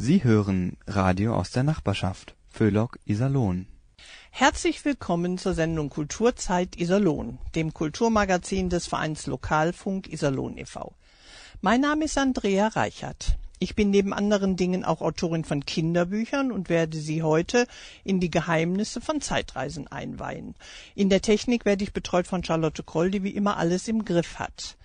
Sie hören Radio aus der Nachbarschaft. Föhlock Iserlohn. Herzlich willkommen zur Sendung Kulturzeit Iserlohn, dem Kulturmagazin des Vereins Lokalfunk Iserlohn e.V. Mein Name ist Andrea Reichert. Ich bin neben anderen Dingen auch Autorin von Kinderbüchern und werde Sie heute in die Geheimnisse von Zeitreisen einweihen. In der Technik werde ich betreut von Charlotte Kroll, die wie immer alles im Griff hat.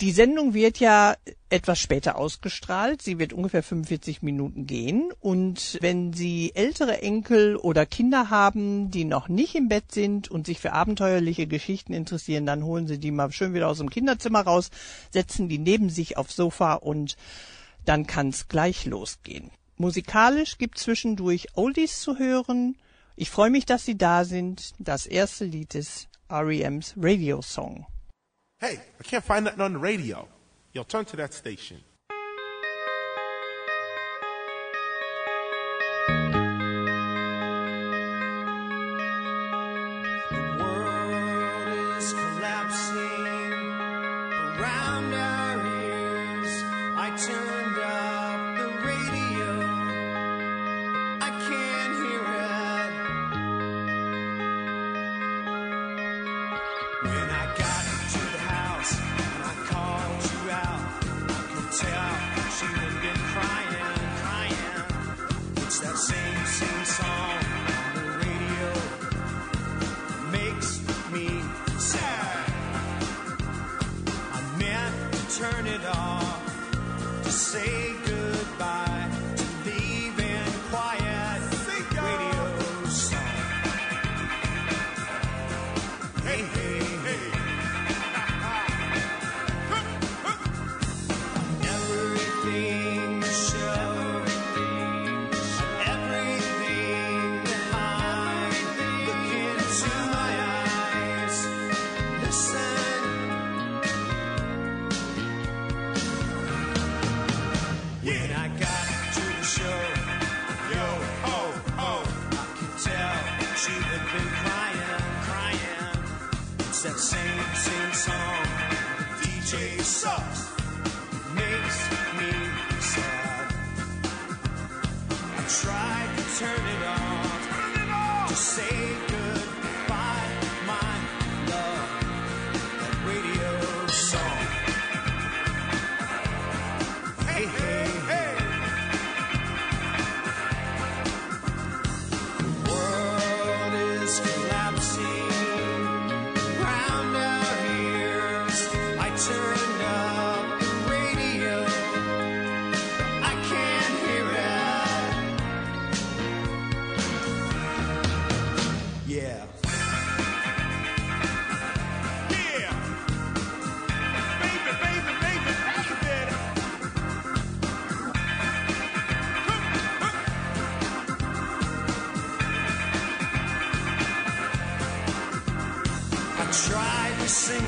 Die Sendung wird ja etwas später ausgestrahlt. Sie wird ungefähr 45 Minuten gehen. Und wenn Sie ältere Enkel oder Kinder haben, die noch nicht im Bett sind und sich für abenteuerliche Geschichten interessieren, dann holen Sie die mal schön wieder aus dem Kinderzimmer raus, setzen die neben sich aufs Sofa und dann kann's gleich losgehen. Musikalisch gibt zwischendurch Oldies zu hören. Ich freue mich, dass Sie da sind. Das erste Lied ist REM's Radio Song. Hey, I can't find nothing on the radio. Yo, turn to that station.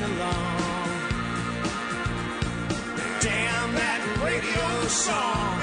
Along. Damn that radio song.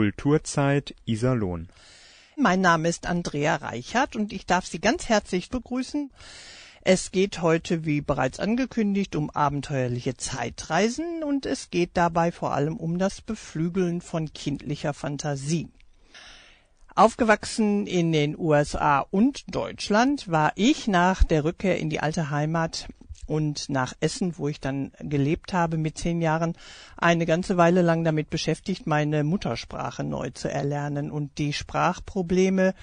Kulturzeit Iserlohn. Mein Name ist Andrea Reichert und ich darf Sie ganz herzlich begrüßen. Es geht heute, wie bereits angekündigt, um abenteuerliche Zeitreisen und es geht dabei vor allem um das Beflügeln von kindlicher Fantasie. Aufgewachsen in den USA und Deutschland war ich nach der Rückkehr in die alte Heimat und nach Essen, wo ich dann gelebt habe mit zehn Jahren, eine ganze Weile lang damit beschäftigt, meine Muttersprache neu zu erlernen. Und die Sprachprobleme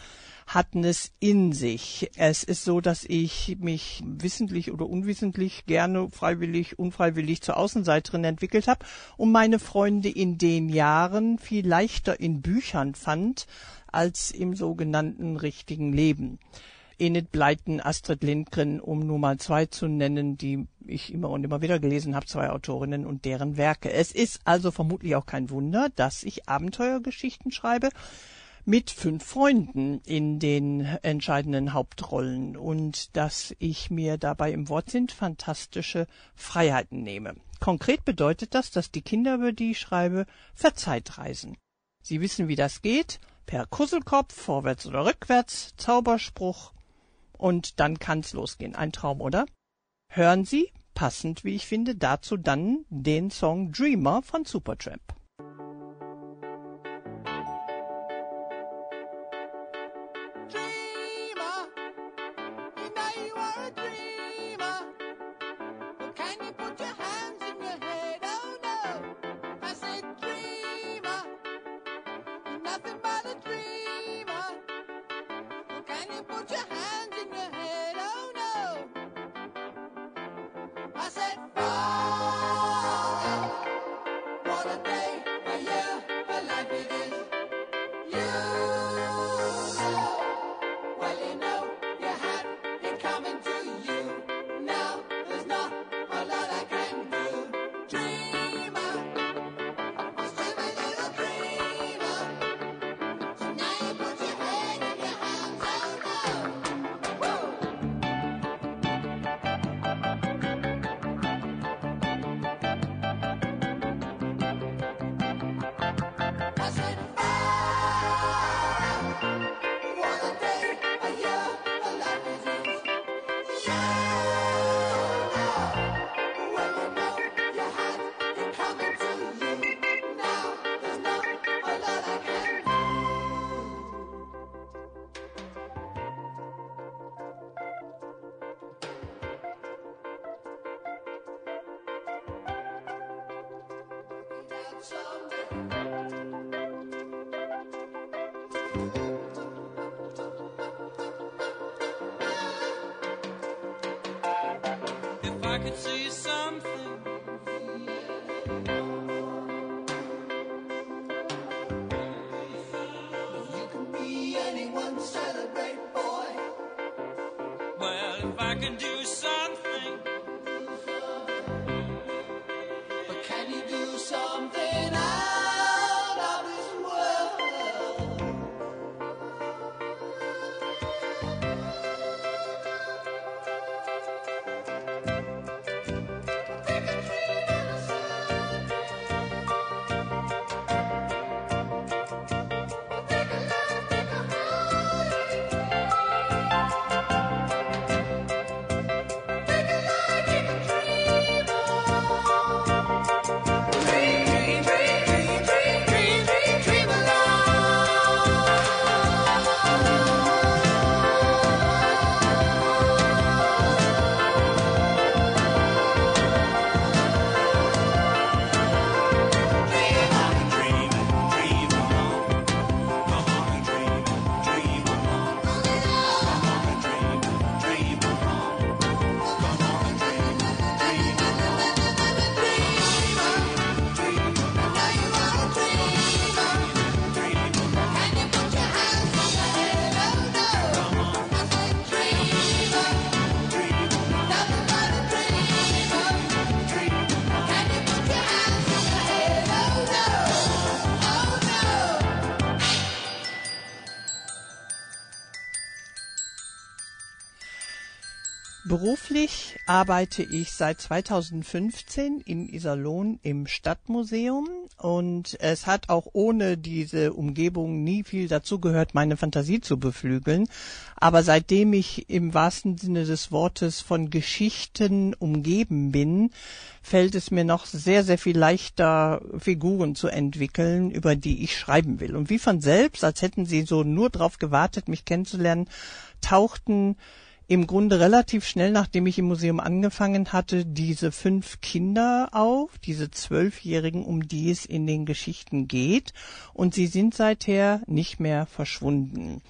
hatten es in sich. Es ist so, dass ich mich wissentlich oder unwissentlich gerne freiwillig, unfreiwillig zur Außenseiterin entwickelt habe und meine Freunde in den Jahren viel leichter in Büchern fand als im sogenannten richtigen Leben. Enid Blyton, Astrid Lindgren, um nur mal zwei zu nennen, die ich immer und immer wieder gelesen habe, zwei Autorinnen und deren Werke. Es ist also vermutlich auch kein Wunder, dass ich Abenteuergeschichten schreibe mit fünf Freunden in den entscheidenden Hauptrollen und dass ich mir dabei im Wortsinn fantastische Freiheiten nehme. Konkret bedeutet das, dass die Kinder, über die ich schreibe, Verzeitreisen. Sie wissen, wie das geht. Per Kusselkopf, vorwärts oder rückwärts, Zauberspruch, und dann kann's losgehen. Ein Traum, oder? Hören Sie, passend wie ich finde, dazu dann den Song Dreamer von Supertramp. I could say something celebrate boy. Well, if I can do arbeite ich seit 2015 in Iserlohn im Stadtmuseum und es hat auch ohne diese Umgebung nie viel dazu gehört, meine Fantasie zu beflügeln. Aber seitdem ich im wahrsten Sinne des Wortes von Geschichten umgeben bin, fällt es mir noch sehr, sehr viel leichter, Figuren zu entwickeln, über die ich schreiben will. Und wie von selbst, als hätten sie so nur darauf gewartet, mich kennenzulernen, tauchten im Grunde relativ schnell, nachdem ich im Museum angefangen hatte, diese fünf Kinder auf, diese Zwölfjährigen, um die es in den Geschichten geht. Und sie sind seither nicht mehr verschwunden.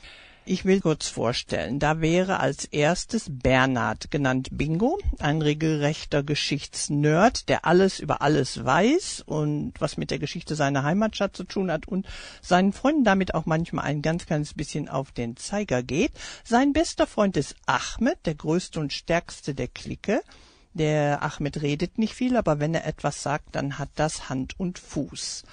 Ich will kurz vorstellen. Da wäre als erstes Bernhard genannt Bingo, ein regelrechter Geschichtsnerd, der alles über alles weiß und was mit der Geschichte seiner Heimatstadt zu tun hat und seinen Freunden damit auch manchmal ein ganz kleines bisschen auf den Zeiger geht. Sein bester Freund ist Ahmed, der größte und stärkste der Clique. Der Ahmed redet nicht viel, aber wenn er etwas sagt, dann hat das Hand und Fuß.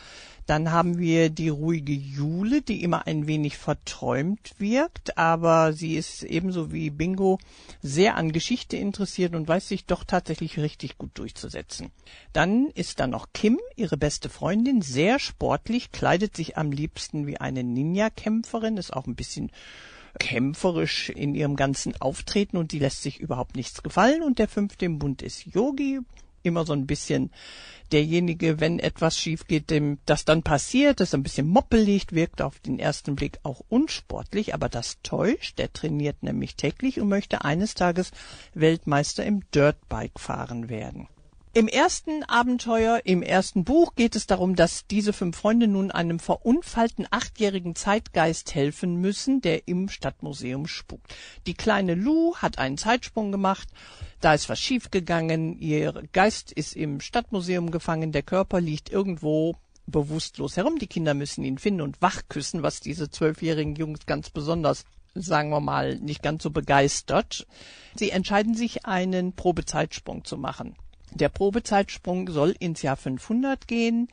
Dann haben wir die ruhige Jule, die immer ein wenig verträumt wirkt, aber sie ist ebenso wie Bingo sehr an Geschichte interessiert und weiß sich doch tatsächlich richtig gut durchzusetzen. Dann ist da noch Kim, ihre beste Freundin, sehr sportlich, kleidet sich am liebsten wie eine Ninja-Kämpferin, ist auch ein bisschen kämpferisch in ihrem ganzen Auftreten und die lässt sich überhaupt nichts gefallen. Und der fünfte im Bund ist Yogi, immer so ein bisschen derjenige, wenn etwas schief geht, dem das dann passiert, ist ein bisschen moppelig, wirkt auf den ersten Blick auch unsportlich, aber das täuscht. Der trainiert nämlich täglich und möchte eines Tages Weltmeister im Dirtbike fahren werden. Im ersten Abenteuer, im ersten Buch geht es darum, dass diese fünf Freunde nun einem verunfallten achtjährigen Zeitgeist helfen müssen, der im Stadtmuseum spukt. Die kleine Lou hat einen Zeitsprung gemacht, da ist was schiefgegangen, ihr Geist ist im Stadtmuseum gefangen, der Körper liegt irgendwo bewusstlos herum, die Kinder müssen ihn finden und wachküssen, was diese zwölfjährigen Jungs ganz besonders sagen wir mal, nicht ganz so begeistert. Sie entscheiden sich, einen Probezeitsprung zu machen. Der Probezeitsprung soll ins Jahr 500 gehen.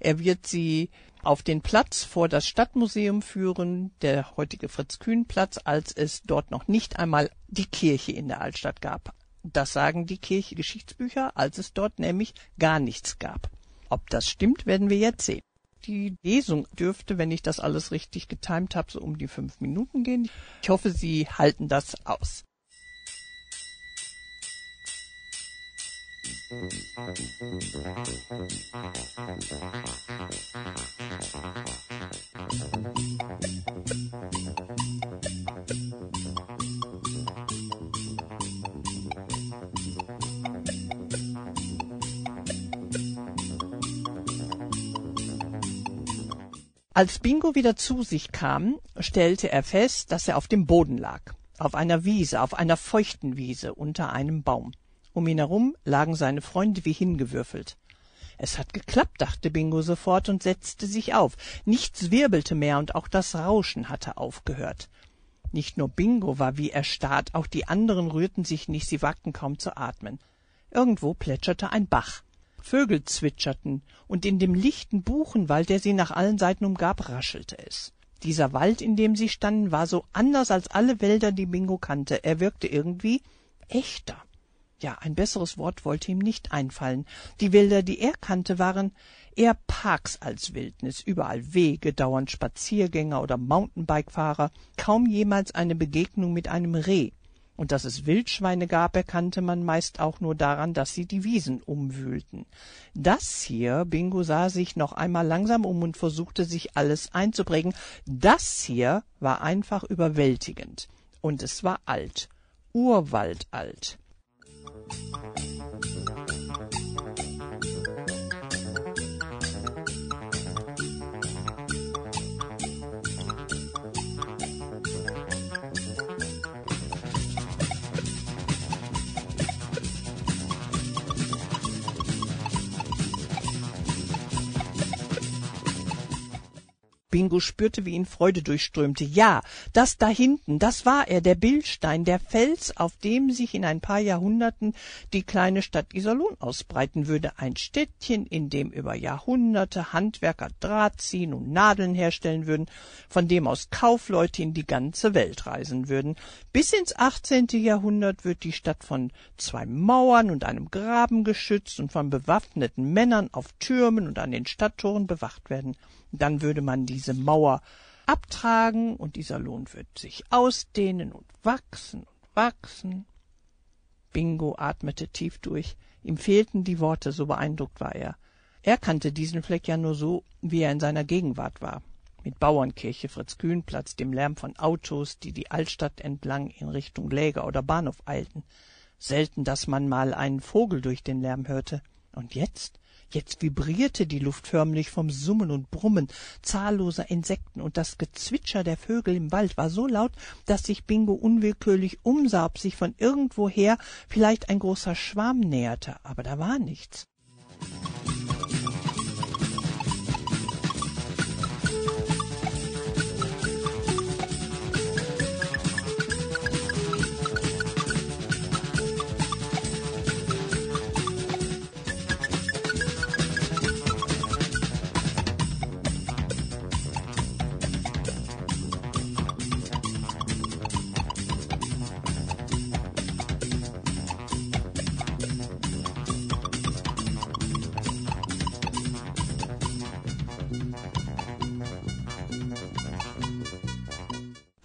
Er wird sie auf den Platz vor das Stadtmuseum führen, der heutige Fritz-Kühn-Platz, als es dort noch nicht einmal die Kirche in der Altstadt gab. Das sagen die Kirche-Geschichtsbücher, als es dort nämlich gar nichts gab. Ob das stimmt, werden wir jetzt sehen. Die Lesung dürfte, wenn ich das alles richtig getimt habe, so um die fünf Minuten gehen. Ich hoffe, Sie halten das aus. Als Bingo wieder zu sich kam, stellte er fest, dass er auf dem Boden lag, auf einer Wiese, auf einer feuchten Wiese unter einem Baum. Um ihn herum lagen seine Freunde wie hingewürfelt. Es hat geklappt, dachte Bingo sofort und setzte sich auf. Nichts wirbelte mehr und auch das Rauschen hatte aufgehört. Nicht nur Bingo war wie erstarrt, auch die anderen rührten sich nicht, sie wagten kaum zu atmen. Irgendwo plätscherte ein Bach. Vögel zwitscherten, und in dem lichten Buchenwald, der sie nach allen Seiten umgab, raschelte es. Dieser Wald, in dem sie standen, war so anders als alle Wälder, die Bingo kannte. Er wirkte irgendwie echter. Ja, ein besseres Wort wollte ihm nicht einfallen. Die Wälder, die er kannte, waren eher Parks als Wildnis, überall Wege, dauernd Spaziergänger oder Mountainbike-Fahrer, kaum jemals eine Begegnung mit einem Reh. Und dass es Wildschweine gab, erkannte man meist auch nur daran, dass sie die Wiesen umwühlten. Das hier, Bingo sah sich noch einmal langsam um und versuchte sich alles einzuprägen, das hier war einfach überwältigend. Und es war alt, urwaldalt. thank you Bingo spürte, wie ihn Freude durchströmte. Ja, das da hinten, das war er, der Bildstein, der Fels, auf dem sich in ein paar Jahrhunderten die kleine Stadt Iserlohn ausbreiten würde. Ein Städtchen, in dem über Jahrhunderte Handwerker Draht ziehen und Nadeln herstellen würden, von dem aus Kaufleute in die ganze Welt reisen würden. Bis ins 18. Jahrhundert wird die Stadt von zwei Mauern und einem Graben geschützt und von bewaffneten Männern auf Türmen und an den Stadttoren bewacht werden. Dann würde man diese Mauer abtragen und dieser Lohn wird sich ausdehnen und wachsen und wachsen. Bingo atmete tief durch. Ihm fehlten die Worte, so beeindruckt war er. Er kannte diesen Fleck ja nur so, wie er in seiner Gegenwart war. Mit Bauernkirche, Fritz-Kühn-Platz, dem Lärm von Autos, die die Altstadt entlang in Richtung Läger oder Bahnhof eilten. Selten, dass man mal einen Vogel durch den Lärm hörte. Und jetzt? Jetzt vibrierte die Luft förmlich vom Summen und Brummen zahlloser Insekten, und das Gezwitscher der Vögel im Wald war so laut, dass sich Bingo unwillkürlich umsah, ob sich von irgendwoher vielleicht ein großer Schwarm näherte, aber da war nichts.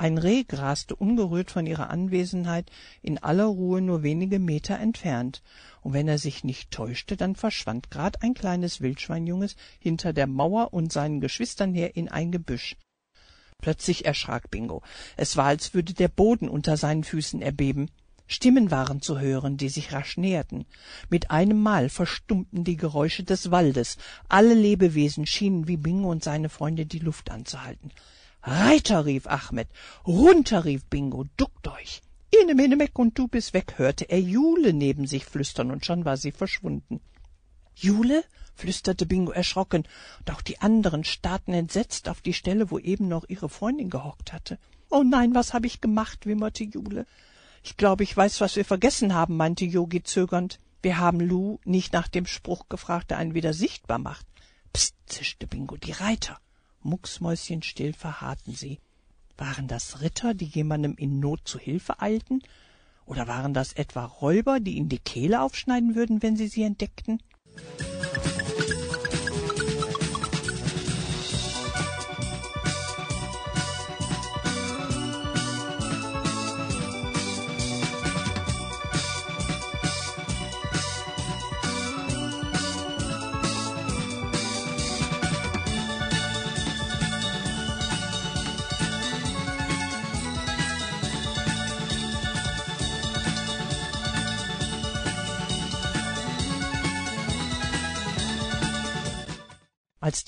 Ein Reh graste ungerührt von ihrer Anwesenheit in aller Ruhe nur wenige Meter entfernt, und wenn er sich nicht täuschte, dann verschwand grad ein kleines Wildschweinjunges hinter der Mauer und seinen Geschwistern her in ein Gebüsch. Plötzlich erschrak Bingo. Es war, als würde der Boden unter seinen Füßen erbeben. Stimmen waren zu hören, die sich rasch näherten. Mit einem Mal verstummten die Geräusche des Waldes. Alle Lebewesen schienen wie Bingo und seine Freunde die Luft anzuhalten. Reiter, rief Achmed. Runter, rief Bingo. Duckt euch. Ine, mene, meck und du bist weg, hörte er Jule neben sich flüstern, und schon war sie verschwunden. Jule? flüsterte Bingo erschrocken, und auch die anderen starrten entsetzt auf die Stelle, wo eben noch ihre Freundin gehockt hatte. Oh nein, was hab ich gemacht? wimmerte Jule. Ich glaube, ich weiß, was wir vergessen haben, meinte Yogi zögernd. Wir haben Lou nicht nach dem Spruch gefragt, der einen wieder sichtbar macht. Psst, zischte Bingo, die Reiter. Mucksmäuschenstill verharrten sie. Waren das Ritter, die jemandem in Not zu Hilfe eilten? Oder waren das etwa Räuber, die ihnen die Kehle aufschneiden würden, wenn sie sie entdeckten?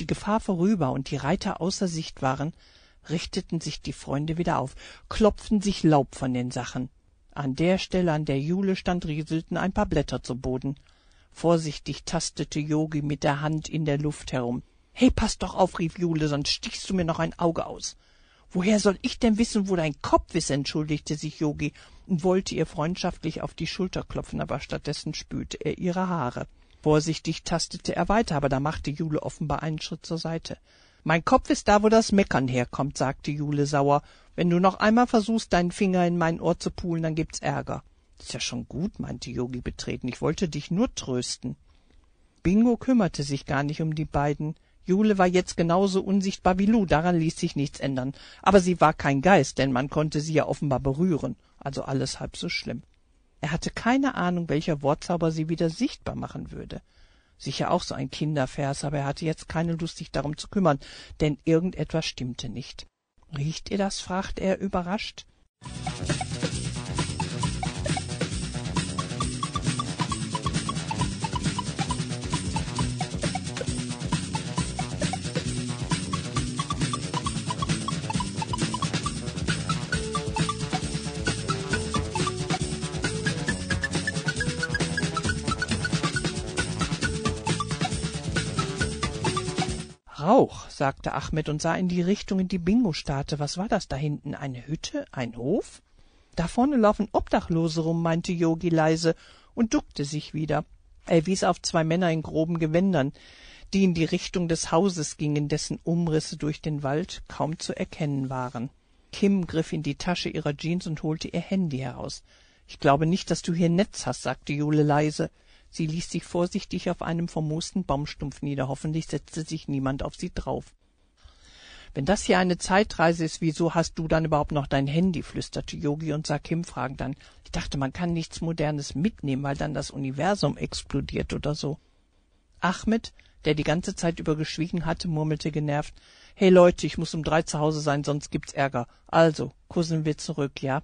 Gefahr vorüber und die Reiter außer Sicht waren, richteten sich die Freunde wieder auf, klopften sich Laub von den Sachen. An der Stelle, an der Jule stand, rieselten ein paar Blätter zu Boden. Vorsichtig tastete Yogi mit der Hand in der Luft herum. Hey, pass doch auf, rief Jule, sonst stichst du mir noch ein Auge aus. Woher soll ich denn wissen, wo dein Kopf ist? entschuldigte sich Yogi und wollte ihr freundschaftlich auf die Schulter klopfen, aber stattdessen spülte er ihre Haare. Vorsichtig tastete er weiter, aber da machte Jule offenbar einen Schritt zur Seite. Mein Kopf ist da, wo das Meckern herkommt, sagte Jule sauer. Wenn du noch einmal versuchst, deinen Finger in mein Ohr zu pulen, dann gibt's Ärger. Ist ja schon gut, meinte Yogi betreten. Ich wollte dich nur trösten. Bingo kümmerte sich gar nicht um die beiden. Jule war jetzt genauso unsichtbar wie Lu, daran ließ sich nichts ändern. Aber sie war kein Geist, denn man konnte sie ja offenbar berühren. Also alles halb so schlimm. Er hatte keine Ahnung, welcher Wortzauber sie wieder sichtbar machen würde. Sicher auch so ein Kindervers, aber er hatte jetzt keine Lust, sich darum zu kümmern, denn irgendetwas stimmte nicht. Riecht ihr das? fragte er überrascht. auch, sagte Ahmed und sah in die Richtung, in die Bingo starrte. Was war das da hinten? Eine Hütte? Ein Hof? Da vorne laufen Obdachlose rum, meinte Yogi leise und duckte sich wieder. Er wies auf zwei Männer in groben Gewändern, die in die Richtung des Hauses gingen, dessen Umrisse durch den Wald kaum zu erkennen waren. Kim griff in die Tasche ihrer Jeans und holte ihr Handy heraus. Ich glaube nicht, dass du hier Netz hast, sagte Jule leise. Sie ließ sich vorsichtig auf einem vermoosten Baumstumpf nieder. Hoffentlich setzte sich niemand auf sie drauf. Wenn das hier eine Zeitreise ist, wieso hast du dann überhaupt noch dein Handy? flüsterte Yogi und sah Kim fragend an. Ich dachte, man kann nichts Modernes mitnehmen, weil dann das Universum explodiert oder so. Ahmed, der die ganze Zeit über geschwiegen hatte, murmelte genervt. Hey Leute, ich muss um drei zu Hause sein, sonst gibt's Ärger. Also, kussen wir zurück, ja?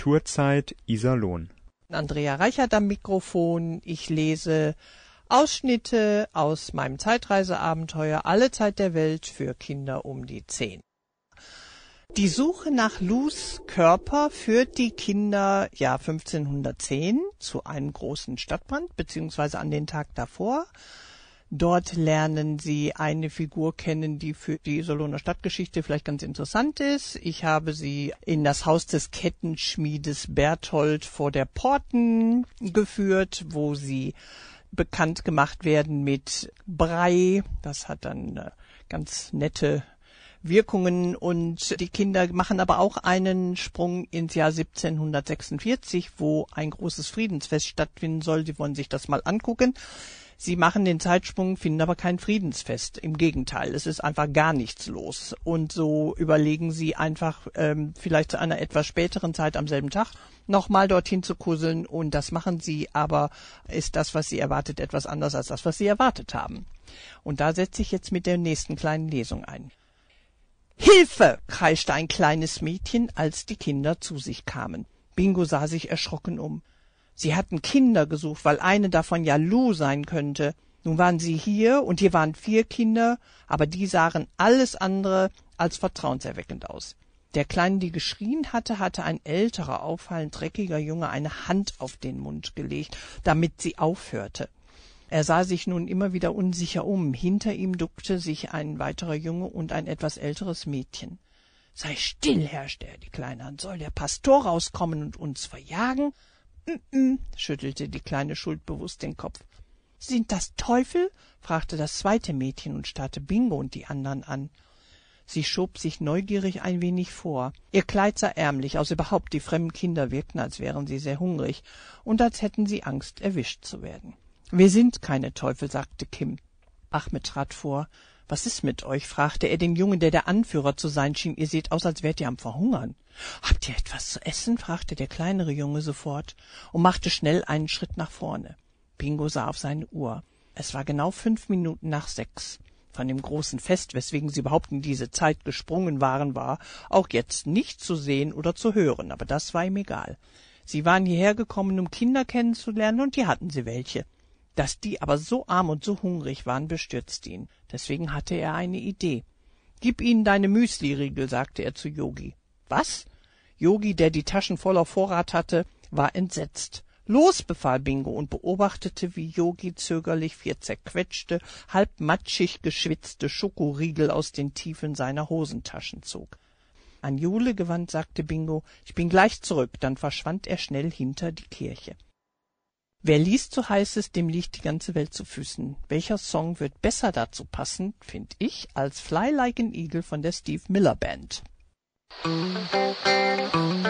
Kulturzeit Iserlohn. Andrea Reichert am Mikrofon. Ich lese Ausschnitte aus meinem Zeitreiseabenteuer Alle Zeit der Welt für Kinder um die zehn. Die Suche nach Lus Körper führt die Kinder Jahr 1510 zu einem großen Stadtbrand, beziehungsweise an den Tag davor. Dort lernen Sie eine Figur kennen, die für die Iserlohner Stadtgeschichte vielleicht ganz interessant ist. Ich habe Sie in das Haus des Kettenschmiedes Berthold vor der Porten geführt, wo Sie bekannt gemacht werden mit Brei. Das hat dann äh, ganz nette Wirkungen und die Kinder machen aber auch einen Sprung ins Jahr 1746, wo ein großes Friedensfest stattfinden soll. Sie wollen sich das mal angucken. Sie machen den Zeitsprung, finden aber kein Friedensfest. Im Gegenteil, es ist einfach gar nichts los. Und so überlegen sie einfach, ähm, vielleicht zu einer etwas späteren Zeit am selben Tag nochmal dorthin zu kusseln. Und das machen sie, aber ist das, was sie erwartet, etwas anders als das, was sie erwartet haben. Und da setze ich jetzt mit der nächsten kleinen Lesung ein. Hilfe! kreischte ein kleines Mädchen, als die Kinder zu sich kamen. Bingo sah sich erschrocken um. Sie hatten Kinder gesucht, weil eine davon ja Lou sein könnte. Nun waren sie hier und hier waren vier Kinder, aber die sahen alles andere als vertrauenserweckend aus. Der Kleine, die geschrien hatte, hatte ein älterer, auffallend dreckiger Junge eine Hand auf den Mund gelegt, damit sie aufhörte. Er sah sich nun immer wieder unsicher um. Hinter ihm duckte sich ein weiterer Junge und ein etwas älteres Mädchen. Sei still, herrschte er die Kleine an. Soll der Pastor rauskommen und uns verjagen? Schüttelte die Kleine schuldbewusst den Kopf. Sind das Teufel? fragte das zweite Mädchen und starrte Bingo und die anderen an. Sie schob sich neugierig ein wenig vor. Ihr Kleid sah ärmlich aus, überhaupt die fremden Kinder wirkten, als wären sie sehr hungrig und als hätten sie Angst, erwischt zu werden. Wir sind keine Teufel, sagte Kim. Ahmed trat vor. Was ist mit euch? fragte er den Jungen, der der Anführer zu sein schien. Ihr seht aus, als wärt ihr am Verhungern. Habt ihr etwas zu essen? fragte der kleinere Junge sofort und machte schnell einen Schritt nach vorne. Bingo sah auf seine Uhr. Es war genau fünf Minuten nach sechs. Von dem großen Fest, weswegen sie überhaupt in diese Zeit gesprungen waren, war auch jetzt nicht zu sehen oder zu hören, aber das war ihm egal. Sie waren hierher gekommen, um Kinder kennenzulernen, und hier hatten sie welche. Dass die aber so arm und so hungrig waren, bestürzte ihn. Deswegen hatte er eine Idee. Gib ihnen deine Müsliriegel, sagte er zu Yogi. Was? Yogi, der die Taschen voller Vorrat hatte, war entsetzt. Los, befahl Bingo und beobachtete, wie Yogi zögerlich vier zerquetschte, halb matschig geschwitzte Schokoriegel aus den Tiefen seiner Hosentaschen zog. An Jule gewandt sagte Bingo, ich bin gleich zurück, dann verschwand er schnell hinter die Kirche. Wer liest, so heißt es, dem liegt die ganze Welt zu Füßen. Welcher Song wird besser dazu passen, find ich, als Fly Like an Eagle von der Steve Miller Band. Time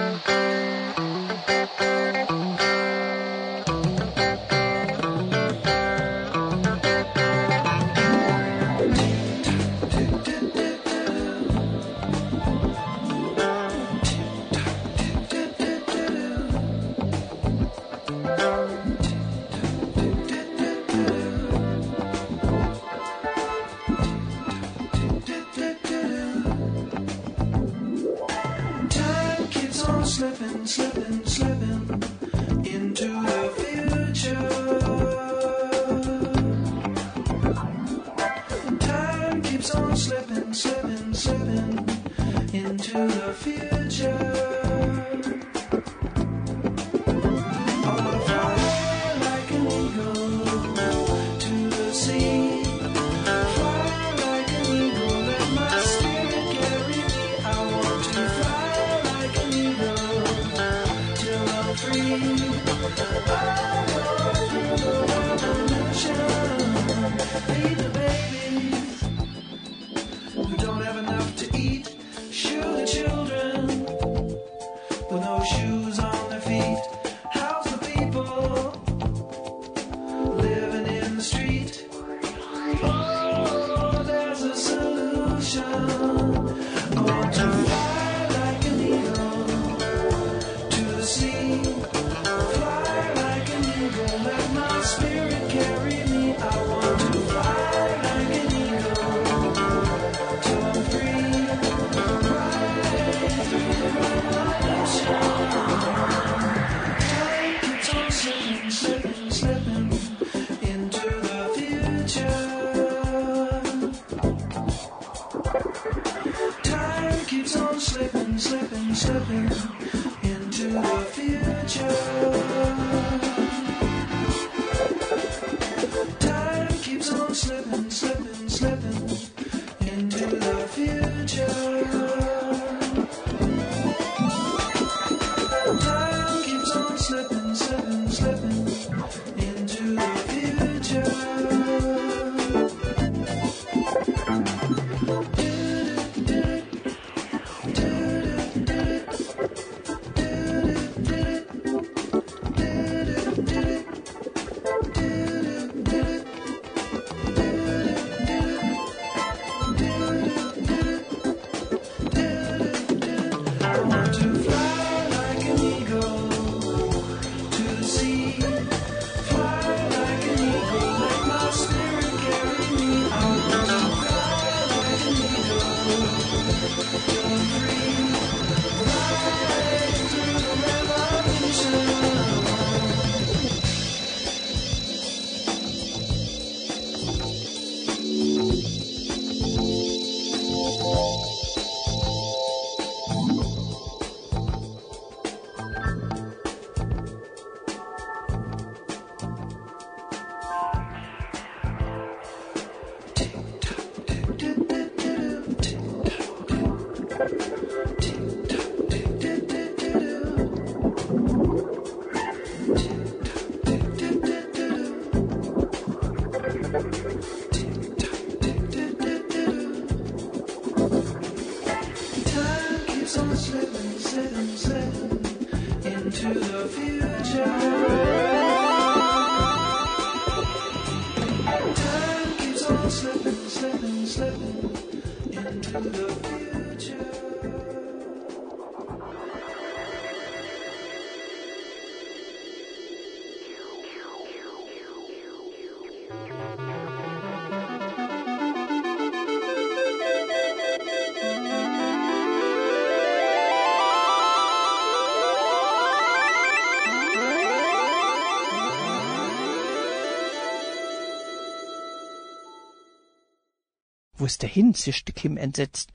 Wo ist der hin? zischte Kim entsetzt.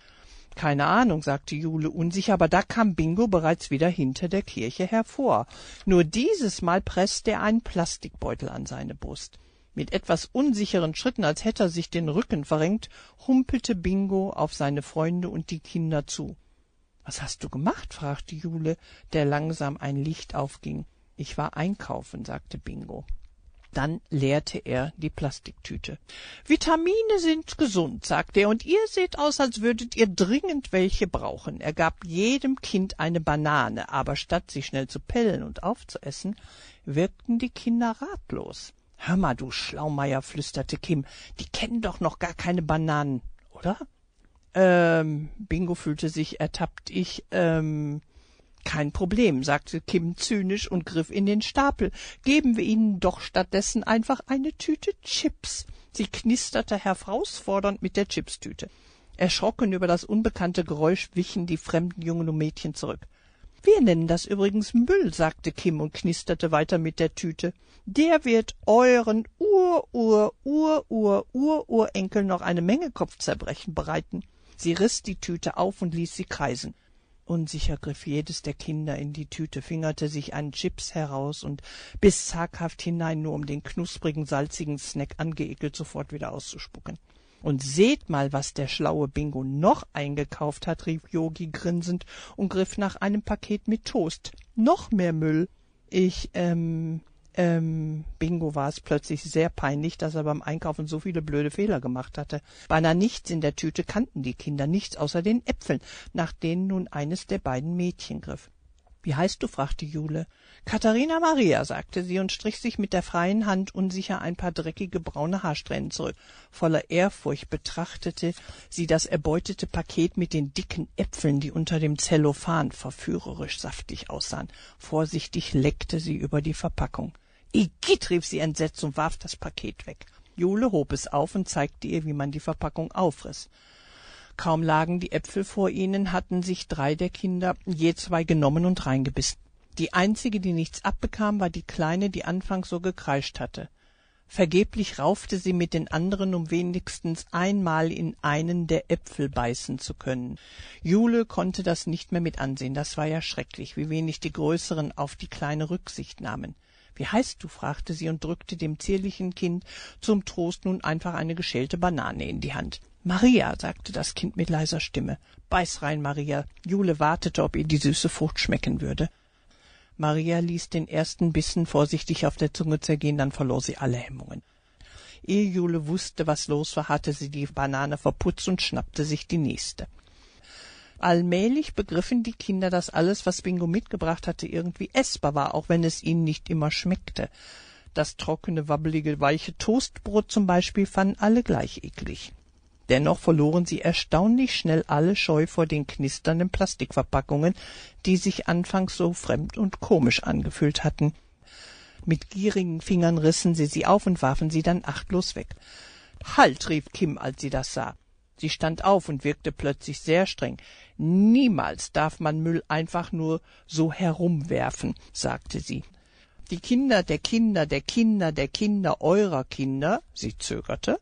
Keine Ahnung, sagte Jule unsicher, aber da kam Bingo bereits wieder hinter der Kirche hervor. Nur dieses Mal presste er einen Plastikbeutel an seine Brust. Mit etwas unsicheren Schritten, als hätte er sich den Rücken verrenkt, humpelte Bingo auf seine Freunde und die Kinder zu. Was hast du gemacht? fragte Jule, der langsam ein Licht aufging. Ich war einkaufen, sagte Bingo. Dann leerte er die Plastiktüte. Vitamine sind gesund, sagte er, und ihr seht aus, als würdet ihr dringend welche brauchen. Er gab jedem Kind eine Banane, aber statt sie schnell zu pellen und aufzuessen, wirkten die Kinder ratlos. Hör mal, du Schlaumeier, flüsterte Kim, die kennen doch noch gar keine Bananen, oder? Ähm, Bingo fühlte sich ertappt. Ich, ähm, kein Problem, sagte Kim zynisch und griff in den Stapel. Geben wir ihnen doch stattdessen einfach eine Tüte Chips. Sie knisterte herausfordernd mit der Chipstüte. Erschrocken über das unbekannte Geräusch wichen die fremden Jungen und Mädchen zurück. Wir nennen das übrigens Müll, sagte Kim und knisterte weiter mit der Tüte. Der wird euren Ur, Ur, Ur, Ur, Ur, Urenkel noch eine Menge Kopfzerbrechen bereiten. Sie riss die Tüte auf und ließ sie kreisen. Unsicher griff jedes der Kinder in die Tüte, fingerte sich einen Chips heraus und biss zaghaft hinein, nur um den knusprigen, salzigen Snack angeekelt sofort wieder auszuspucken. Und seht mal, was der schlaue Bingo noch eingekauft hat, rief Yogi grinsend und griff nach einem Paket mit Toast. Noch mehr Müll. Ich, ähm, ähm, Bingo war es plötzlich sehr peinlich, dass er beim Einkaufen so viele blöde Fehler gemacht hatte. Beinahe nichts in der Tüte kannten die Kinder, nichts außer den Äpfeln, nach denen nun eines der beiden Mädchen griff. Wie heißt du? fragte Jule. Katharina Maria, sagte sie und strich sich mit der freien Hand unsicher ein paar dreckige braune Haarsträhnen zurück. Voller Ehrfurcht betrachtete sie das erbeutete Paket mit den dicken Äpfeln, die unter dem Zellophan verführerisch saftig aussahen. Vorsichtig leckte sie über die Verpackung. Igitt, rief sie entsetzt und warf das Paket weg. Jule hob es auf und zeigte ihr, wie man die Verpackung aufriss. Kaum lagen die Äpfel vor ihnen, hatten sich drei der Kinder je zwei genommen und reingebissen. Die einzige, die nichts abbekam, war die Kleine, die anfangs so gekreischt hatte. Vergeblich raufte sie mit den anderen, um wenigstens einmal in einen der Äpfel beißen zu können. Jule konnte das nicht mehr mit ansehen, das war ja schrecklich, wie wenig die Größeren auf die Kleine Rücksicht nahmen. Wie heißt du? fragte sie und drückte dem zierlichen Kind zum Trost nun einfach eine geschälte Banane in die Hand. Maria, sagte das Kind mit leiser Stimme. Beiß rein, Maria. Jule wartete, ob ihr die süße Frucht schmecken würde. Maria ließ den ersten Bissen vorsichtig auf der Zunge zergehen, dann verlor sie alle Hemmungen. Ehe Jule wusste, was los war, hatte sie die Banane verputzt und schnappte sich die nächste. Allmählich begriffen die Kinder, dass alles, was Bingo mitgebracht hatte, irgendwie essbar war, auch wenn es ihnen nicht immer schmeckte. Das trockene, wabbelige, weiche Toastbrot zum Beispiel fanden alle gleich eklig. Dennoch verloren sie erstaunlich schnell alle Scheu vor den knisternden Plastikverpackungen, die sich anfangs so fremd und komisch angefühlt hatten. Mit gierigen Fingern rissen sie sie auf und warfen sie dann achtlos weg. Halt, rief Kim, als sie das sah. Sie stand auf und wirkte plötzlich sehr streng. Niemals darf man Müll einfach nur so herumwerfen, sagte sie. Die Kinder der Kinder der Kinder der Kinder eurer Kinder, sie zögerte,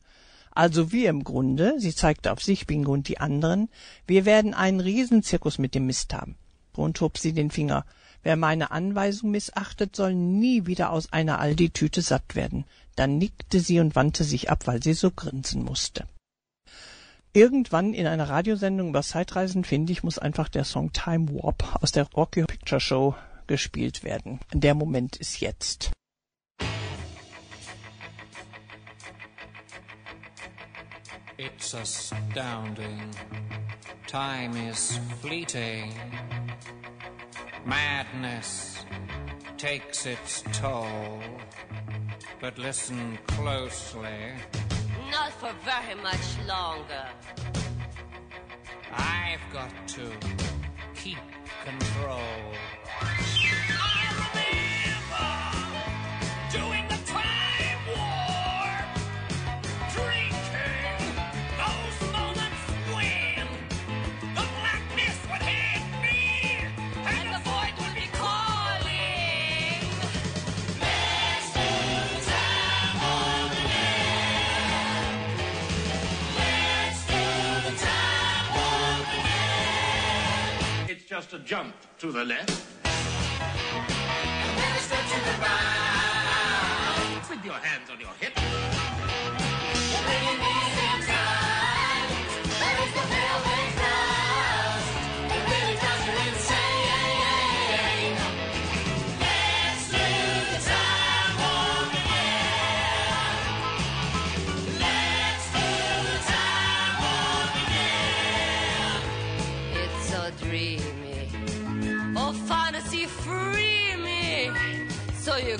also wir im Grunde, sie zeigte auf sich, Bingo und die anderen, wir werden einen Riesenzirkus mit dem Mist haben. Und hob sie den Finger. Wer meine Anweisung missachtet, soll nie wieder aus einer Aldi-Tüte satt werden. Dann nickte sie und wandte sich ab, weil sie so grinsen musste. Irgendwann in einer Radiosendung über Zeitreisen, finde ich, muss einfach der Song Time Warp aus der Rocky Picture Show gespielt werden. Der Moment ist jetzt. It's astounding. Time is fleeting. Madness takes its toll. But listen closely. Not for very much longer. I've got to keep control. a jump to the left. And then a step to the right. With your hands on your hips.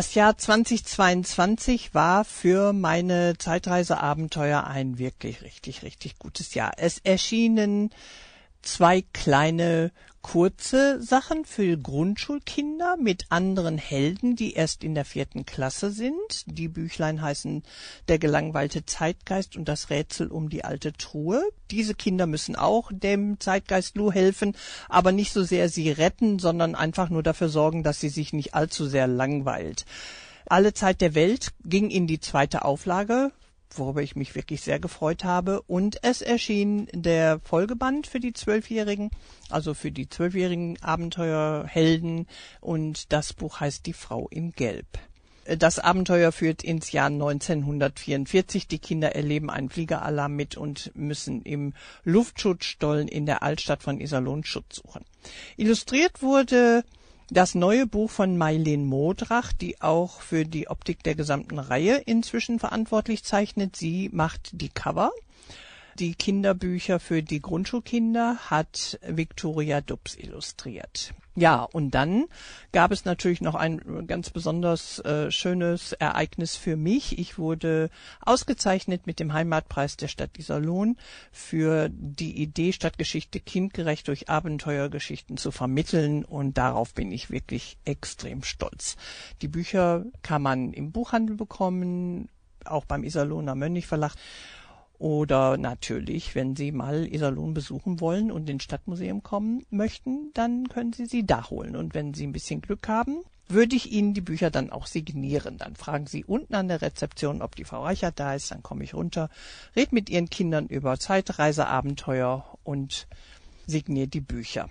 Das Jahr 2022 war für meine Zeitreiseabenteuer ein wirklich richtig, richtig gutes Jahr. Es erschienen zwei kleine kurze Sachen für Grundschulkinder mit anderen Helden, die erst in der vierten Klasse sind. Die Büchlein heißen Der gelangweilte Zeitgeist und das Rätsel um die alte Truhe. Diese Kinder müssen auch dem Zeitgeist Lu helfen, aber nicht so sehr sie retten, sondern einfach nur dafür sorgen, dass sie sich nicht allzu sehr langweilt. Alle Zeit der Welt ging in die zweite Auflage worüber ich mich wirklich sehr gefreut habe. Und es erschien der Folgeband für die Zwölfjährigen, also für die zwölfjährigen Abenteuerhelden. Und das Buch heißt Die Frau in Gelb. Das Abenteuer führt ins Jahr 1944. Die Kinder erleben einen Fliegeralarm mit und müssen im Luftschutzstollen in der Altstadt von Iserlohn Schutz suchen. Illustriert wurde das neue Buch von Mailin Modrach, die auch für die Optik der gesamten Reihe inzwischen verantwortlich zeichnet. Sie macht die Cover. Die Kinderbücher für die Grundschulkinder hat Victoria Dubs illustriert. Ja, und dann gab es natürlich noch ein ganz besonders äh, schönes Ereignis für mich. Ich wurde ausgezeichnet mit dem Heimatpreis der Stadt Iserlohn für die Idee, Stadtgeschichte kindgerecht durch Abenteuergeschichten zu vermitteln. Und darauf bin ich wirklich extrem stolz. Die Bücher kann man im Buchhandel bekommen, auch beim Iserlohner Mönch Verlag. Oder natürlich, wenn Sie mal Iserlohn besuchen wollen und ins Stadtmuseum kommen möchten, dann können Sie sie da holen. Und wenn Sie ein bisschen Glück haben, würde ich Ihnen die Bücher dann auch signieren. Dann fragen Sie unten an der Rezeption, ob die Frau Reichert da ist, dann komme ich runter, red mit Ihren Kindern über Zeitreiseabenteuer und signiert die Bücher.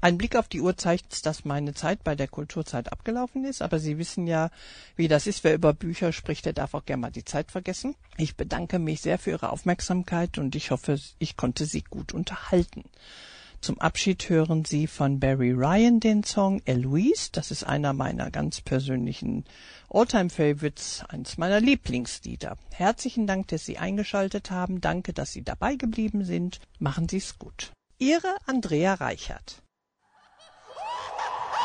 Ein Blick auf die Uhr zeigt, dass meine Zeit bei der Kulturzeit abgelaufen ist, aber Sie wissen ja, wie das ist. Wer über Bücher spricht, der darf auch gerne mal die Zeit vergessen. Ich bedanke mich sehr für Ihre Aufmerksamkeit und ich hoffe, ich konnte Sie gut unterhalten. Zum Abschied hören Sie von Barry Ryan den Song Eloise. Das ist einer meiner ganz persönlichen Alltime Favorites, eines meiner Lieblingslieder. Herzlichen Dank, dass Sie eingeschaltet haben. Danke, dass Sie dabei geblieben sind. Machen Sie es gut. Ihre Andrea Reichert.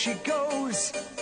she goes.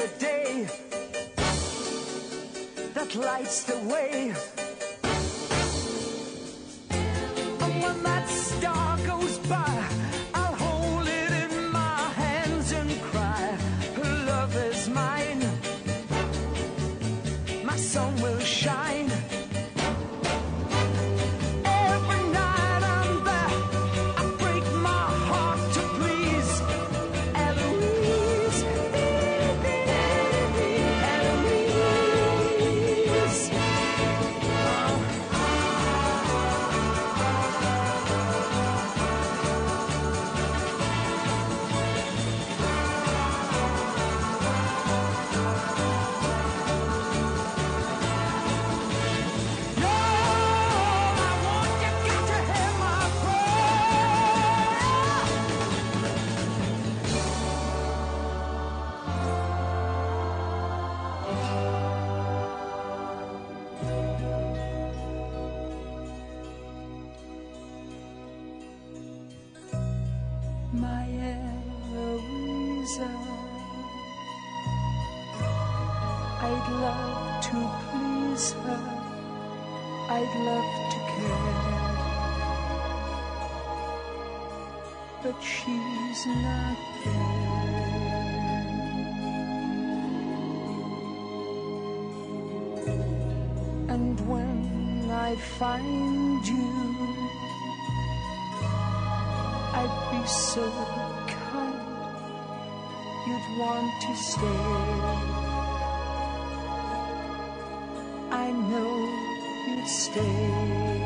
The day, that lights the way. I find you, I'd be so kind, you'd want to stay. I know you'd stay.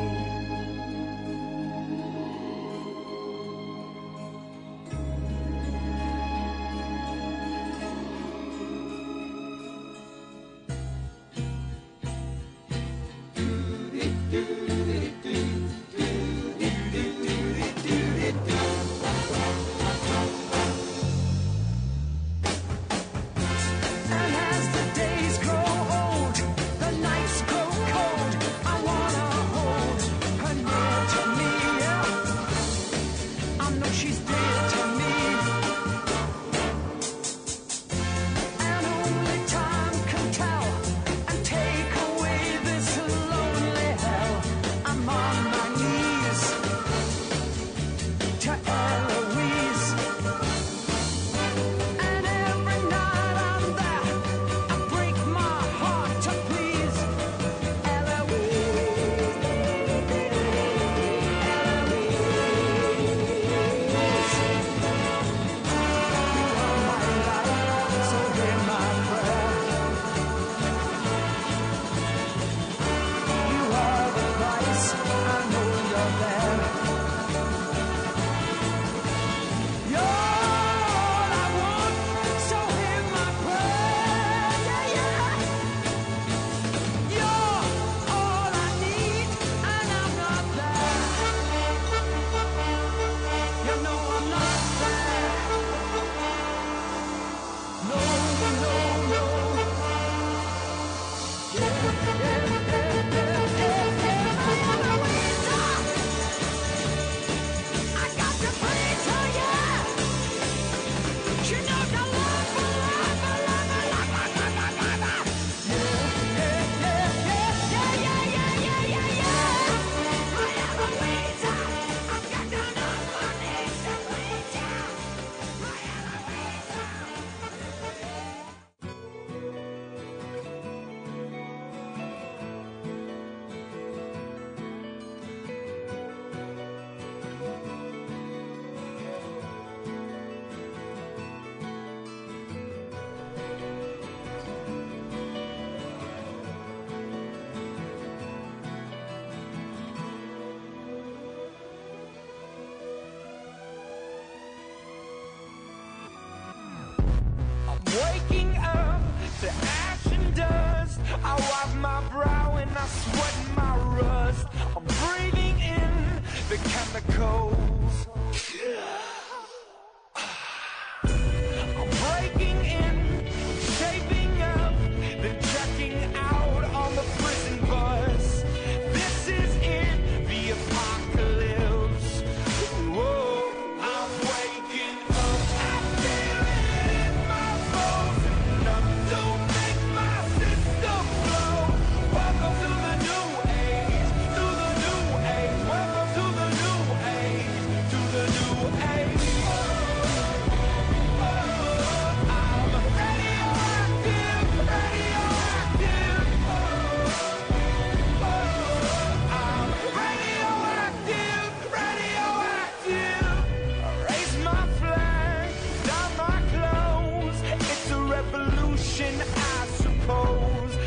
waking up to ash and dust. I wipe my brow and I sweat my rust. I'm breathing in the chemicals.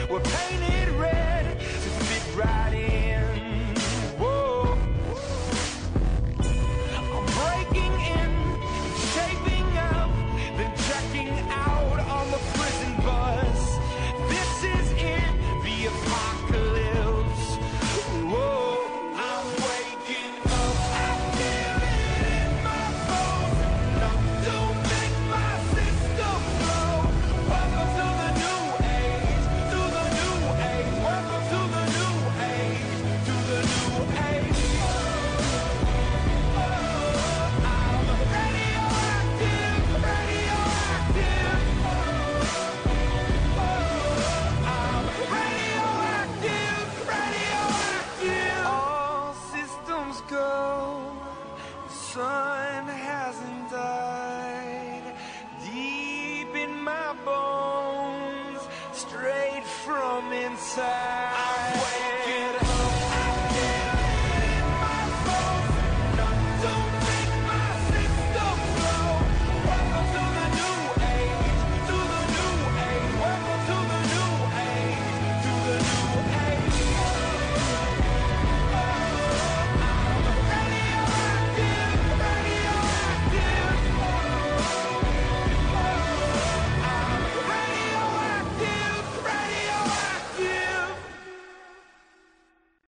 We're painting.